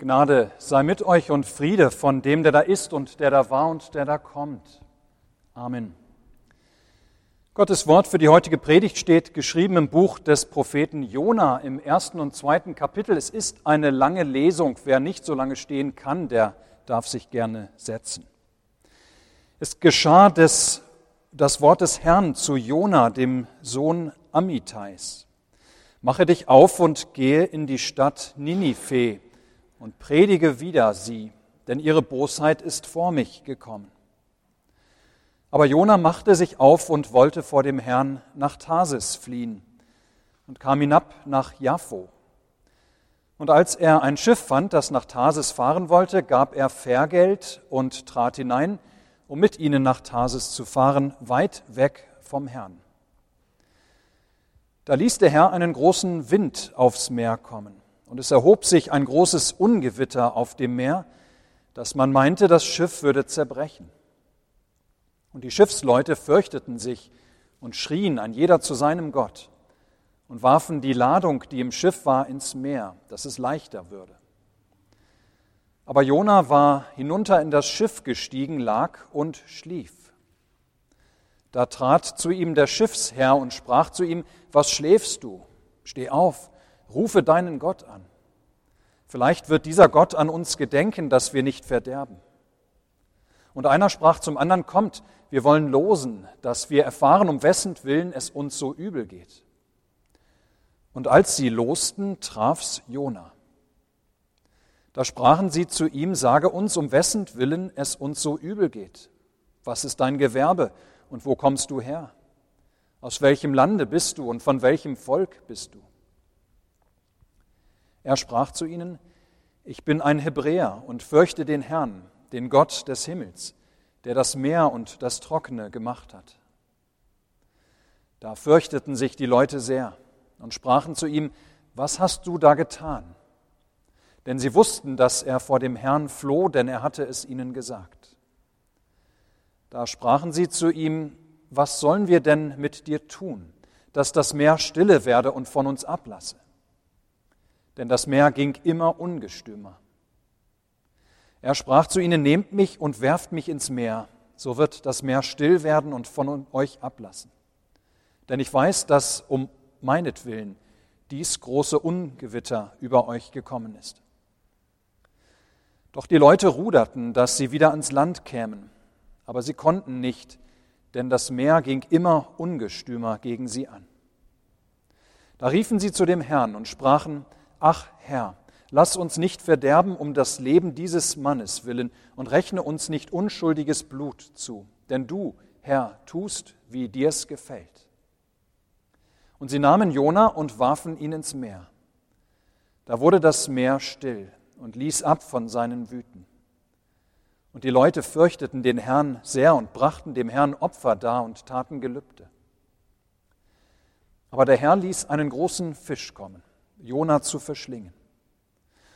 Gnade sei mit euch und Friede von dem, der da ist und der da war und der da kommt. Amen. Gottes Wort für die heutige Predigt steht geschrieben im Buch des Propheten Jona im ersten und zweiten Kapitel. Es ist eine lange Lesung. Wer nicht so lange stehen kann, der darf sich gerne setzen. Es geschah des, das Wort des Herrn zu Jona, dem Sohn Amitais. Mache dich auf und gehe in die Stadt Ninive und predige wieder sie, denn ihre Bosheit ist vor mich gekommen. Aber Jona machte sich auf und wollte vor dem Herrn nach Tarsis fliehen und kam hinab nach Jaffo. Und als er ein Schiff fand, das nach Tarsis fahren wollte, gab er Fährgeld und trat hinein, um mit ihnen nach Tarsis zu fahren, weit weg vom Herrn. Da ließ der Herr einen großen Wind aufs Meer kommen und es erhob sich ein großes Ungewitter auf dem Meer, dass man meinte, das Schiff würde zerbrechen. Und die Schiffsleute fürchteten sich und schrien ein jeder zu seinem Gott und warfen die Ladung, die im Schiff war, ins Meer, dass es leichter würde. Aber Jona war hinunter in das Schiff gestiegen, lag und schlief. Da trat zu ihm der Schiffsherr und sprach zu ihm, was schläfst du? Steh auf Rufe deinen Gott an. Vielleicht wird dieser Gott an uns gedenken, dass wir nicht verderben. Und einer sprach zum anderen, kommt, wir wollen losen, dass wir erfahren, um wessen Willen es uns so übel geht. Und als sie losten, traf's Jona. Da sprachen sie zu ihm, sage uns, um wessen Willen es uns so übel geht. Was ist dein Gewerbe und wo kommst du her? Aus welchem Lande bist du und von welchem Volk bist du? Er sprach zu ihnen, ich bin ein Hebräer und fürchte den Herrn, den Gott des Himmels, der das Meer und das Trockene gemacht hat. Da fürchteten sich die Leute sehr und sprachen zu ihm, was hast du da getan? Denn sie wussten, dass er vor dem Herrn floh, denn er hatte es ihnen gesagt. Da sprachen sie zu ihm, was sollen wir denn mit dir tun, dass das Meer stille werde und von uns ablasse? Denn das Meer ging immer ungestümer. Er sprach zu ihnen, nehmt mich und werft mich ins Meer, so wird das Meer still werden und von euch ablassen. Denn ich weiß, dass um meinetwillen dies große Ungewitter über euch gekommen ist. Doch die Leute ruderten, dass sie wieder ans Land kämen, aber sie konnten nicht, denn das Meer ging immer ungestümer gegen sie an. Da riefen sie zu dem Herrn und sprachen, Ach Herr, lass uns nicht verderben um das Leben dieses Mannes willen und rechne uns nicht unschuldiges Blut zu, denn du, Herr, tust, wie dir's gefällt. Und sie nahmen Jona und warfen ihn ins Meer. Da wurde das Meer still und ließ ab von seinen Wüten. Und die Leute fürchteten den Herrn sehr und brachten dem Herrn Opfer dar und taten Gelübde. Aber der Herr ließ einen großen Fisch kommen Jona zu verschlingen.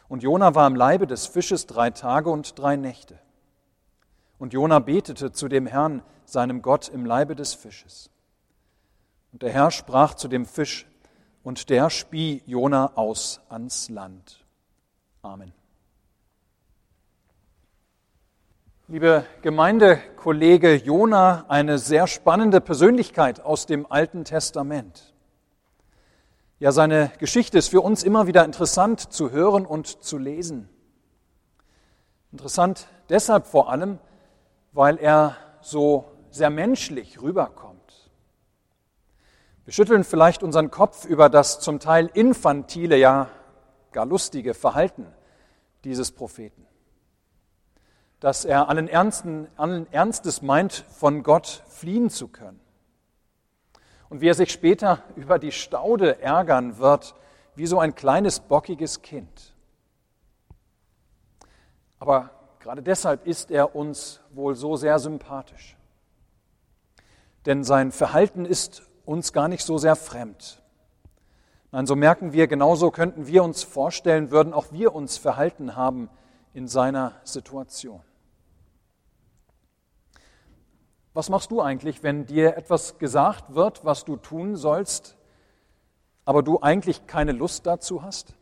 Und Jona war im Leibe des Fisches drei Tage und drei Nächte. Und Jona betete zu dem Herrn, seinem Gott, im Leibe des Fisches. Und der Herr sprach zu dem Fisch, und der spie Jona aus ans Land. Amen. Liebe Gemeindekollege Jona, eine sehr spannende Persönlichkeit aus dem Alten Testament. Ja, seine Geschichte ist für uns immer wieder interessant zu hören und zu lesen. Interessant deshalb vor allem, weil er so sehr menschlich rüberkommt. Wir schütteln vielleicht unseren Kopf über das zum Teil infantile, ja gar lustige Verhalten dieses Propheten. Dass er allen, Ernsten, allen Ernstes meint, von Gott fliehen zu können und wie er sich später über die Staude ärgern wird, wie so ein kleines bockiges Kind. Aber gerade deshalb ist er uns wohl so sehr sympathisch. Denn sein Verhalten ist uns gar nicht so sehr fremd. Nein, so merken wir, genauso könnten wir uns vorstellen, würden auch wir uns verhalten haben in seiner Situation. Was machst du eigentlich, wenn dir etwas gesagt wird, was du tun sollst, aber du eigentlich keine Lust dazu hast?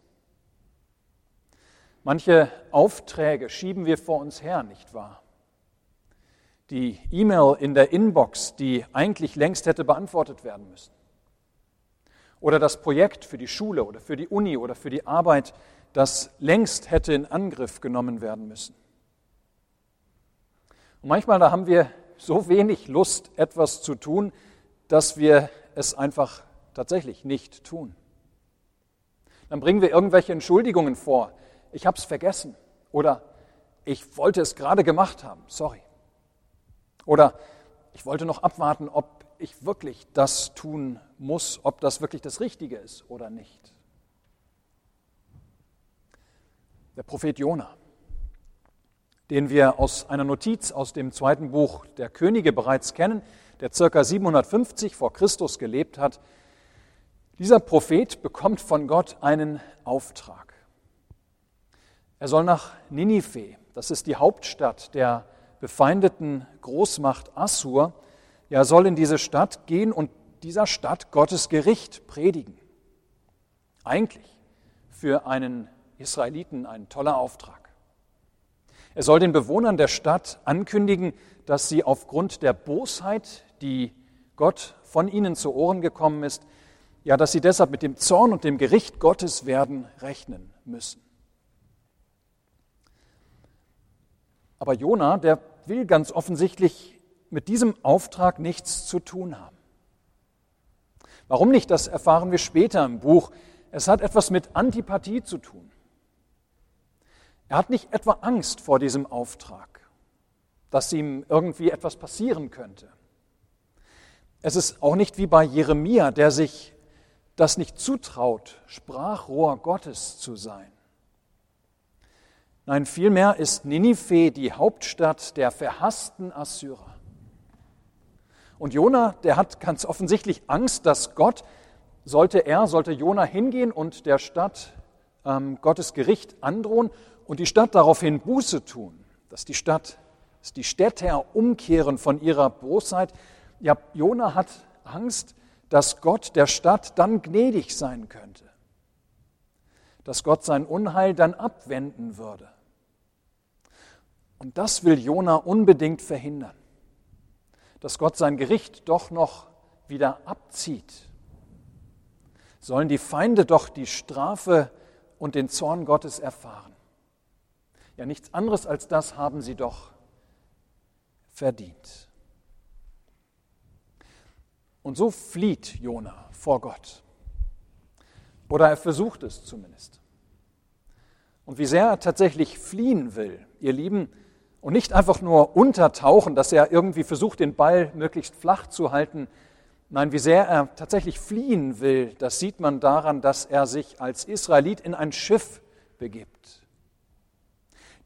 Manche Aufträge schieben wir vor uns her, nicht wahr? Die E-Mail in der Inbox, die eigentlich längst hätte beantwortet werden müssen. Oder das Projekt für die Schule oder für die Uni oder für die Arbeit, das längst hätte in Angriff genommen werden müssen. Und manchmal da haben wir so wenig Lust, etwas zu tun, dass wir es einfach tatsächlich nicht tun. Dann bringen wir irgendwelche Entschuldigungen vor. Ich habe es vergessen oder ich wollte es gerade gemacht haben, sorry. Oder ich wollte noch abwarten, ob ich wirklich das tun muss, ob das wirklich das Richtige ist oder nicht. Der Prophet Jona den wir aus einer Notiz aus dem zweiten Buch der Könige bereits kennen, der circa 750 vor Christus gelebt hat. Dieser Prophet bekommt von Gott einen Auftrag. Er soll nach Ninive, das ist die Hauptstadt der befeindeten Großmacht Assur, er soll in diese Stadt gehen und dieser Stadt Gottes Gericht predigen. Eigentlich für einen Israeliten ein toller Auftrag. Er soll den Bewohnern der Stadt ankündigen, dass sie aufgrund der Bosheit, die Gott von ihnen zu Ohren gekommen ist, ja, dass sie deshalb mit dem Zorn und dem Gericht Gottes werden rechnen müssen. Aber Jona, der will ganz offensichtlich mit diesem Auftrag nichts zu tun haben. Warum nicht, das erfahren wir später im Buch. Es hat etwas mit Antipathie zu tun. Er hat nicht etwa Angst vor diesem Auftrag, dass ihm irgendwie etwas passieren könnte. Es ist auch nicht wie bei Jeremia, der sich das nicht zutraut, Sprachrohr Gottes zu sein. Nein, vielmehr ist Ninive die Hauptstadt der verhassten Assyrer. Und Jona, der hat ganz offensichtlich Angst, dass Gott, sollte er, sollte Jona hingehen und der Stadt ähm, Gottes Gericht androhen und die Stadt daraufhin Buße tun, dass die Stadt, dass die Städter umkehren von ihrer Bosheit. Ja, Jona hat Angst, dass Gott der Stadt dann gnädig sein könnte, dass Gott sein Unheil dann abwenden würde. Und das will Jona unbedingt verhindern, dass Gott sein Gericht doch noch wieder abzieht. Sollen die Feinde doch die Strafe und den Zorn Gottes erfahren. Ja, nichts anderes als das haben sie doch verdient. Und so flieht Jona vor Gott. Oder er versucht es zumindest. Und wie sehr er tatsächlich fliehen will, ihr Lieben, und nicht einfach nur untertauchen, dass er irgendwie versucht, den Ball möglichst flach zu halten. Nein, wie sehr er tatsächlich fliehen will, das sieht man daran, dass er sich als Israelit in ein Schiff begibt.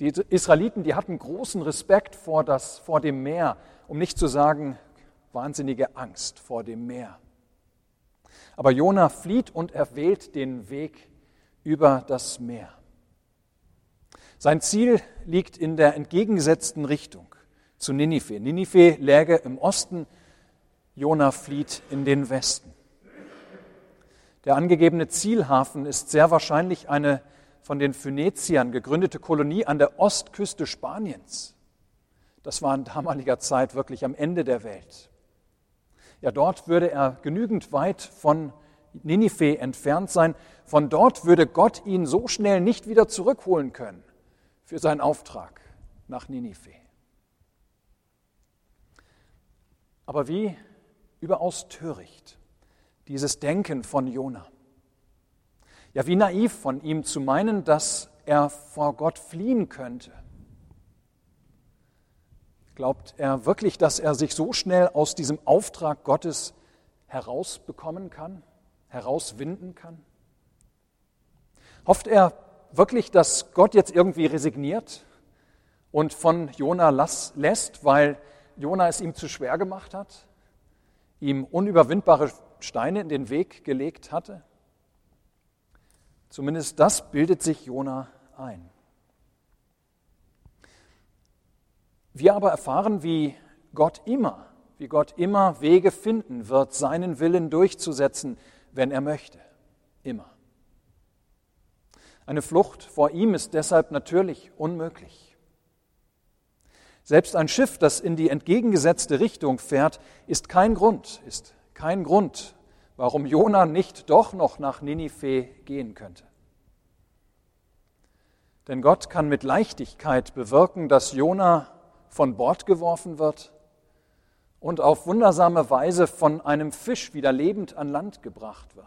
Die Israeliten, die hatten großen Respekt vor, das, vor dem Meer, um nicht zu sagen wahnsinnige Angst vor dem Meer. Aber Jona flieht und er wählt den Weg über das Meer. Sein Ziel liegt in der entgegengesetzten Richtung zu Ninive. Ninive läge im Osten, Jona flieht in den Westen. Der angegebene Zielhafen ist sehr wahrscheinlich eine von den Phöniziern gegründete Kolonie an der Ostküste Spaniens. Das war in damaliger Zeit wirklich am Ende der Welt. Ja, dort würde er genügend weit von Ninive entfernt sein. Von dort würde Gott ihn so schnell nicht wieder zurückholen können für seinen Auftrag nach Ninive. Aber wie überaus töricht dieses Denken von Jona. Ja, wie naiv von ihm zu meinen, dass er vor Gott fliehen könnte. Glaubt er wirklich, dass er sich so schnell aus diesem Auftrag Gottes herausbekommen kann, herauswinden kann? Hofft er wirklich, dass Gott jetzt irgendwie resigniert und von Jona lässt, weil Jona es ihm zu schwer gemacht hat, ihm unüberwindbare Steine in den Weg gelegt hatte? Zumindest das bildet sich Jona ein. Wir aber erfahren, wie Gott immer, wie Gott immer Wege finden wird, seinen Willen durchzusetzen, wenn er möchte. Immer. Eine Flucht vor ihm ist deshalb natürlich unmöglich. Selbst ein Schiff, das in die entgegengesetzte Richtung fährt, ist kein Grund, ist kein Grund, warum Jona nicht doch noch nach Ninive gehen könnte. Denn Gott kann mit Leichtigkeit bewirken, dass Jona von Bord geworfen wird und auf wundersame Weise von einem Fisch wieder lebend an Land gebracht wird.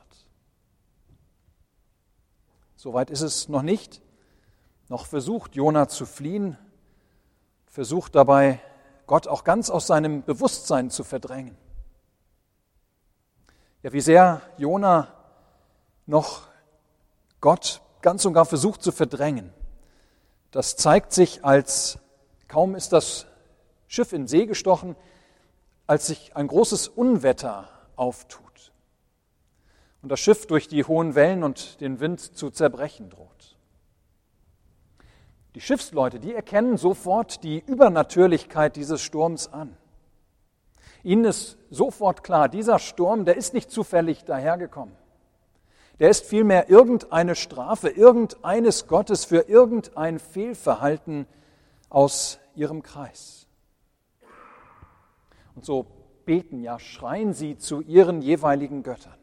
Soweit ist es noch nicht. Noch versucht Jona zu fliehen, versucht dabei Gott auch ganz aus seinem Bewusstsein zu verdrängen. Ja, wie sehr Jona noch Gott ganz und gar versucht zu verdrängen, das zeigt sich, als kaum ist das Schiff in See gestochen, als sich ein großes Unwetter auftut und das Schiff durch die hohen Wellen und den Wind zu zerbrechen droht. Die Schiffsleute, die erkennen sofort die Übernatürlichkeit dieses Sturms an. Ihnen ist sofort klar, dieser Sturm, der ist nicht zufällig dahergekommen. Der ist vielmehr irgendeine Strafe, irgendeines Gottes für irgendein Fehlverhalten aus ihrem Kreis. Und so beten, ja, schreien sie zu ihren jeweiligen Göttern.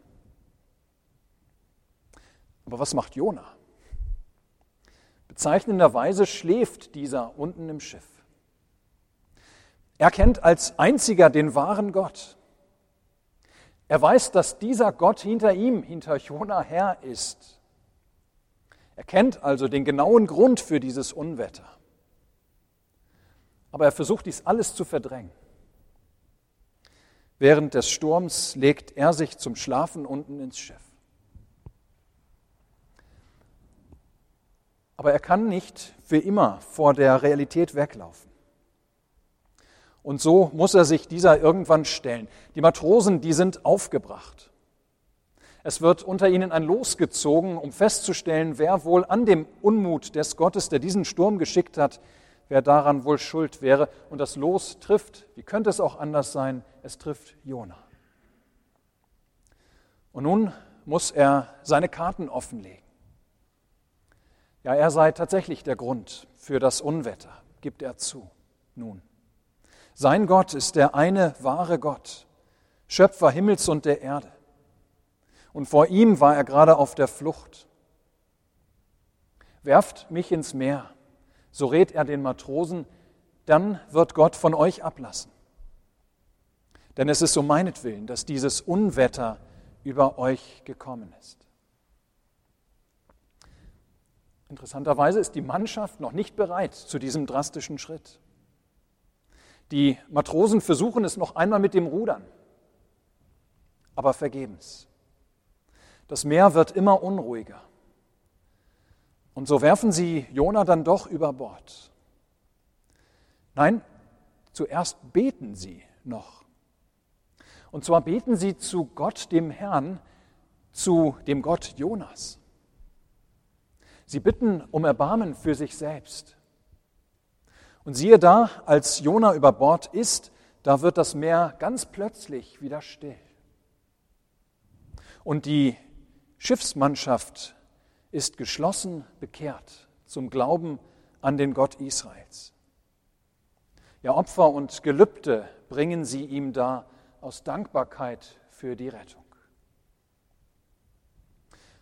Aber was macht Jona? Bezeichnenderweise schläft dieser unten im Schiff. Er kennt als einziger den wahren Gott. Er weiß, dass dieser Gott hinter ihm, hinter Jona her ist. Er kennt also den genauen Grund für dieses Unwetter. Aber er versucht dies alles zu verdrängen. Während des Sturms legt er sich zum Schlafen unten ins Schiff. Aber er kann nicht für immer vor der Realität weglaufen. Und so muss er sich dieser irgendwann stellen. Die Matrosen, die sind aufgebracht. Es wird unter ihnen ein Los gezogen, um festzustellen, wer wohl an dem Unmut des Gottes, der diesen Sturm geschickt hat, wer daran wohl schuld wäre. Und das Los trifft, wie könnte es auch anders sein, es trifft Jona. Und nun muss er seine Karten offenlegen. Ja, er sei tatsächlich der Grund für das Unwetter, gibt er zu. Nun, sein Gott ist der eine wahre Gott, Schöpfer Himmels und der Erde. Und vor ihm war er gerade auf der Flucht. Werft mich ins Meer, so rät er den Matrosen, dann wird Gott von euch ablassen. Denn es ist um meinetwillen, dass dieses Unwetter über euch gekommen ist. Interessanterweise ist die Mannschaft noch nicht bereit zu diesem drastischen Schritt. Die Matrosen versuchen es noch einmal mit dem Rudern, aber vergebens. Das Meer wird immer unruhiger. Und so werfen sie Jona dann doch über Bord. Nein, zuerst beten sie noch. Und zwar beten sie zu Gott, dem Herrn, zu dem Gott Jonas. Sie bitten um Erbarmen für sich selbst. Und siehe da, als Jona über Bord ist, da wird das Meer ganz plötzlich wieder still. Und die Schiffsmannschaft ist geschlossen bekehrt zum Glauben an den Gott Israels. Ja, Opfer und Gelübde bringen sie ihm da aus Dankbarkeit für die Rettung.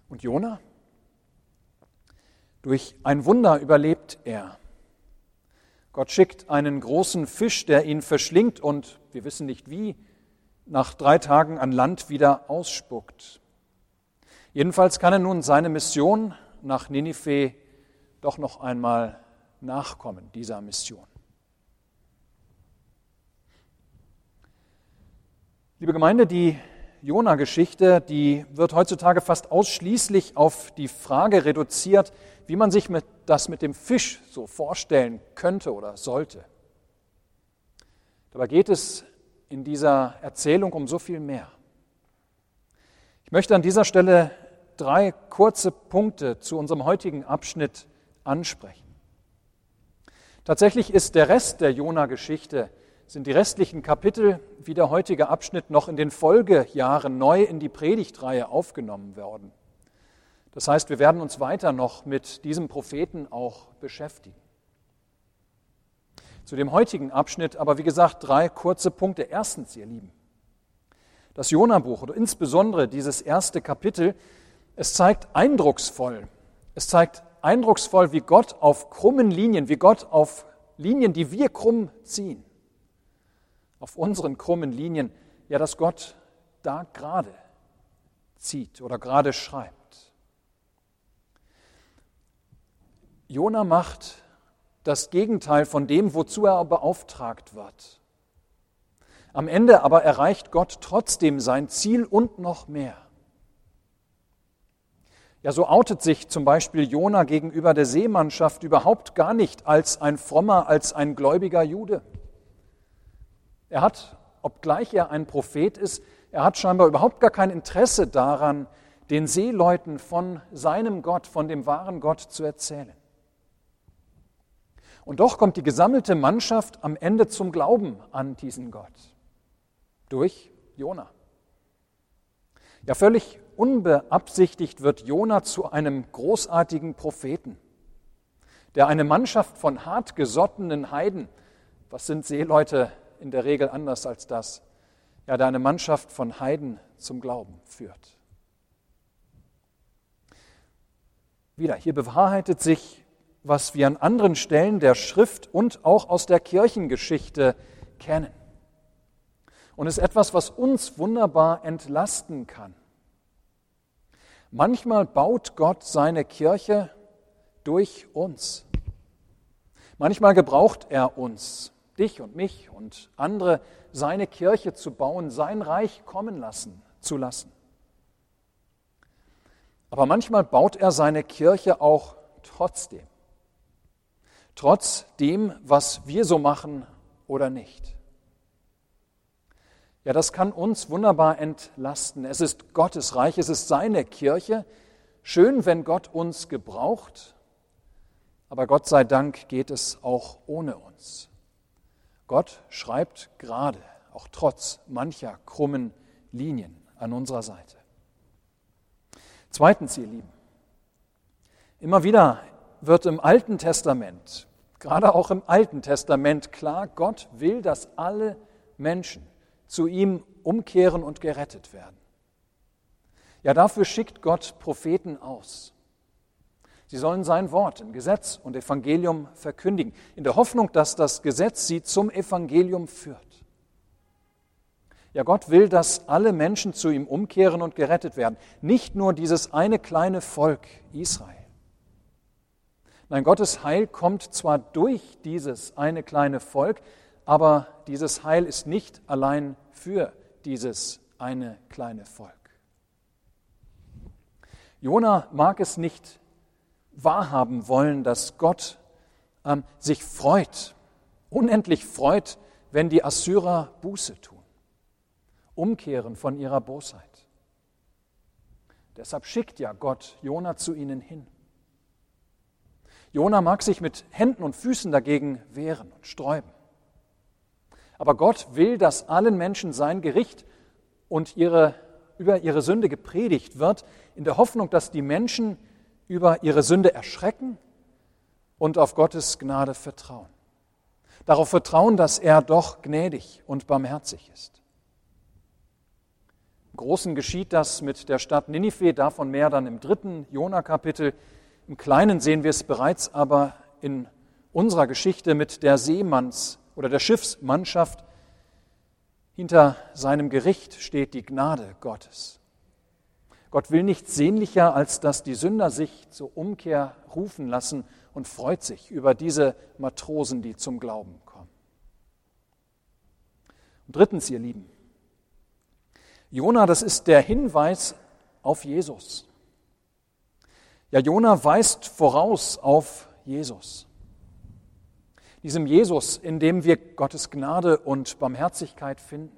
Und Jona? Durch ein Wunder überlebt er. Gott schickt einen großen Fisch, der ihn verschlingt und, wir wissen nicht wie, nach drei Tagen an Land wieder ausspuckt. Jedenfalls kann er nun seine Mission nach Ninive doch noch einmal nachkommen, dieser Mission. Liebe Gemeinde, die Jona-Geschichte, die wird heutzutage fast ausschließlich auf die Frage reduziert, wie man sich mit, das mit dem Fisch so vorstellen könnte oder sollte. Dabei geht es in dieser Erzählung um so viel mehr. Ich möchte an dieser Stelle drei kurze Punkte zu unserem heutigen Abschnitt ansprechen. Tatsächlich ist der Rest der Jona-Geschichte sind die restlichen Kapitel wie der heutige Abschnitt noch in den Folgejahren neu in die Predigtreihe aufgenommen worden. Das heißt, wir werden uns weiter noch mit diesem Propheten auch beschäftigen. Zu dem heutigen Abschnitt aber, wie gesagt, drei kurze Punkte. Erstens, ihr Lieben, das Jona-Buch oder insbesondere dieses erste Kapitel, es zeigt eindrucksvoll, es zeigt eindrucksvoll, wie Gott auf krummen Linien, wie Gott auf Linien, die wir krumm ziehen, auf unseren krummen Linien, ja, dass Gott da gerade zieht oder gerade schreibt. Jona macht das Gegenteil von dem, wozu er beauftragt wird. Am Ende aber erreicht Gott trotzdem sein Ziel und noch mehr. Ja, so outet sich zum Beispiel Jona gegenüber der Seemannschaft überhaupt gar nicht als ein frommer, als ein gläubiger Jude. Er hat, obgleich er ein Prophet ist, er hat scheinbar überhaupt gar kein Interesse daran, den Seeleuten von seinem Gott, von dem wahren Gott zu erzählen. Und doch kommt die gesammelte Mannschaft am Ende zum Glauben an diesen Gott. Durch Jona. Ja, völlig unbeabsichtigt wird Jona zu einem großartigen Propheten, der eine Mannschaft von hartgesottenen Heiden, was sind Seeleute in der Regel anders als das, ja, der eine Mannschaft von Heiden zum Glauben führt. Wieder, hier bewahrheitet sich was wir an anderen Stellen der Schrift und auch aus der Kirchengeschichte kennen. Und ist etwas, was uns wunderbar entlasten kann. Manchmal baut Gott seine Kirche durch uns. Manchmal gebraucht er uns, dich und mich und andere, seine Kirche zu bauen, sein Reich kommen lassen, zu lassen. Aber manchmal baut er seine Kirche auch trotzdem trotz dem, was wir so machen oder nicht. Ja, das kann uns wunderbar entlasten. Es ist Gottes Reich, es ist seine Kirche. Schön, wenn Gott uns gebraucht, aber Gott sei Dank geht es auch ohne uns. Gott schreibt gerade, auch trotz mancher krummen Linien an unserer Seite. Zweitens, ihr Lieben, immer wieder wird im Alten Testament, gerade auch im Alten Testament klar, Gott will, dass alle Menschen zu ihm umkehren und gerettet werden. Ja, dafür schickt Gott Propheten aus. Sie sollen sein Wort in Gesetz und Evangelium verkündigen, in der Hoffnung, dass das Gesetz sie zum Evangelium führt. Ja, Gott will, dass alle Menschen zu ihm umkehren und gerettet werden, nicht nur dieses eine kleine Volk Israel. Nein, Gottes Heil kommt zwar durch dieses eine kleine Volk, aber dieses Heil ist nicht allein für dieses eine kleine Volk. Jona mag es nicht wahrhaben wollen, dass Gott ähm, sich freut, unendlich freut, wenn die Assyrer Buße tun, umkehren von ihrer Bosheit. Deshalb schickt ja Gott Jona zu ihnen hin. Jona mag sich mit Händen und Füßen dagegen wehren und sträuben. Aber Gott will, dass allen Menschen sein Gericht und ihre, über ihre Sünde gepredigt wird, in der Hoffnung, dass die Menschen über ihre Sünde erschrecken und auf Gottes Gnade vertrauen. Darauf vertrauen, dass er doch gnädig und barmherzig ist. Im Großen geschieht das mit der Stadt Ninive, davon mehr dann im dritten Jona-Kapitel. Im Kleinen sehen wir es bereits aber in unserer Geschichte mit der Seemanns- oder der Schiffsmannschaft. Hinter seinem Gericht steht die Gnade Gottes. Gott will nichts sehnlicher, als dass die Sünder sich zur Umkehr rufen lassen und freut sich über diese Matrosen, die zum Glauben kommen. Und drittens, ihr Lieben, Jona, das ist der Hinweis auf Jesus. Ja, Jona weist voraus auf Jesus. Diesem Jesus, in dem wir Gottes Gnade und Barmherzigkeit finden.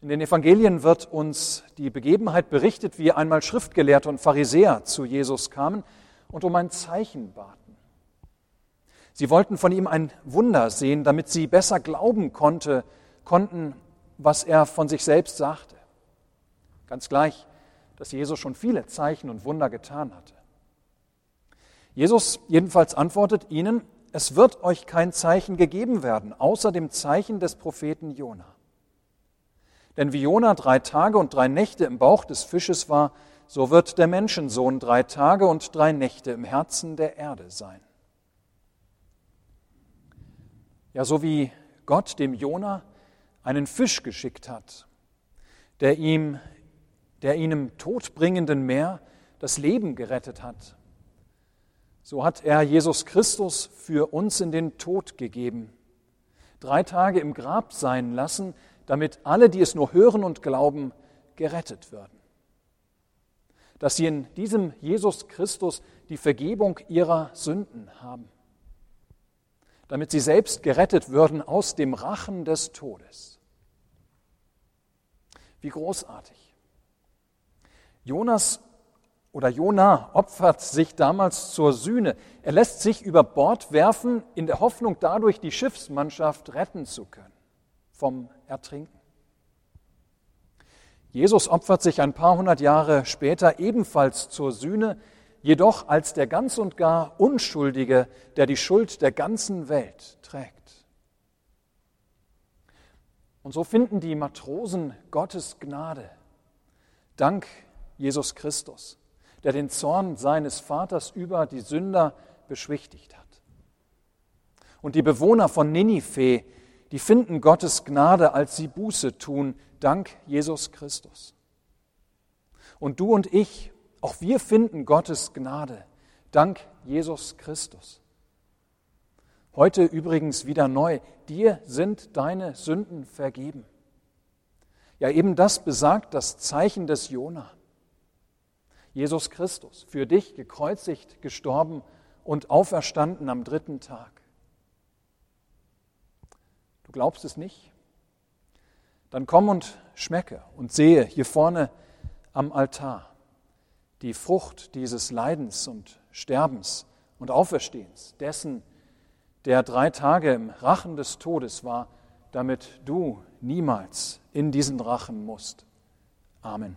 In den Evangelien wird uns die Begebenheit berichtet, wie einmal Schriftgelehrte und Pharisäer zu Jesus kamen und um ein Zeichen baten. Sie wollten von ihm ein Wunder sehen, damit sie besser glauben konnte, konnten, was er von sich selbst sagte. Ganz gleich, dass Jesus schon viele Zeichen und Wunder getan hatte. Jesus jedenfalls antwortet ihnen, es wird euch kein Zeichen gegeben werden, außer dem Zeichen des Propheten Jona. Denn wie Jona drei Tage und drei Nächte im Bauch des Fisches war, so wird der Menschensohn drei Tage und drei Nächte im Herzen der Erde sein. Ja, so wie Gott dem Jona einen Fisch geschickt hat, der ihm, der ihn im todbringenden Meer das Leben gerettet hat, so hat er Jesus Christus für uns in den Tod gegeben, drei Tage im Grab sein lassen, damit alle, die es nur hören und glauben, gerettet werden. Dass sie in diesem Jesus Christus die Vergebung ihrer Sünden haben, damit sie selbst gerettet würden aus dem Rachen des Todes. Wie großartig. Jonas oder Jona opfert sich damals zur Sühne. Er lässt sich über Bord werfen, in der Hoffnung, dadurch die Schiffsmannschaft retten zu können vom Ertrinken. Jesus opfert sich ein paar hundert Jahre später ebenfalls zur Sühne, jedoch als der ganz und gar Unschuldige, der die Schuld der ganzen Welt trägt. Und so finden die Matrosen Gottes Gnade, dank Jesus Christus, der den Zorn seines Vaters über die Sünder beschwichtigt hat. Und die Bewohner von Ninive, die finden Gottes Gnade, als sie Buße tun, dank Jesus Christus. Und du und ich, auch wir finden Gottes Gnade, dank Jesus Christus. Heute übrigens wieder neu, dir sind deine Sünden vergeben. Ja, eben das besagt das Zeichen des Jona. Jesus Christus, für dich gekreuzigt, gestorben und auferstanden am dritten Tag. Du glaubst es nicht? Dann komm und schmecke und sehe hier vorne am Altar die Frucht dieses Leidens und Sterbens und Auferstehens, dessen, der drei Tage im Rachen des Todes war, damit du niemals in diesen Rachen musst. Amen.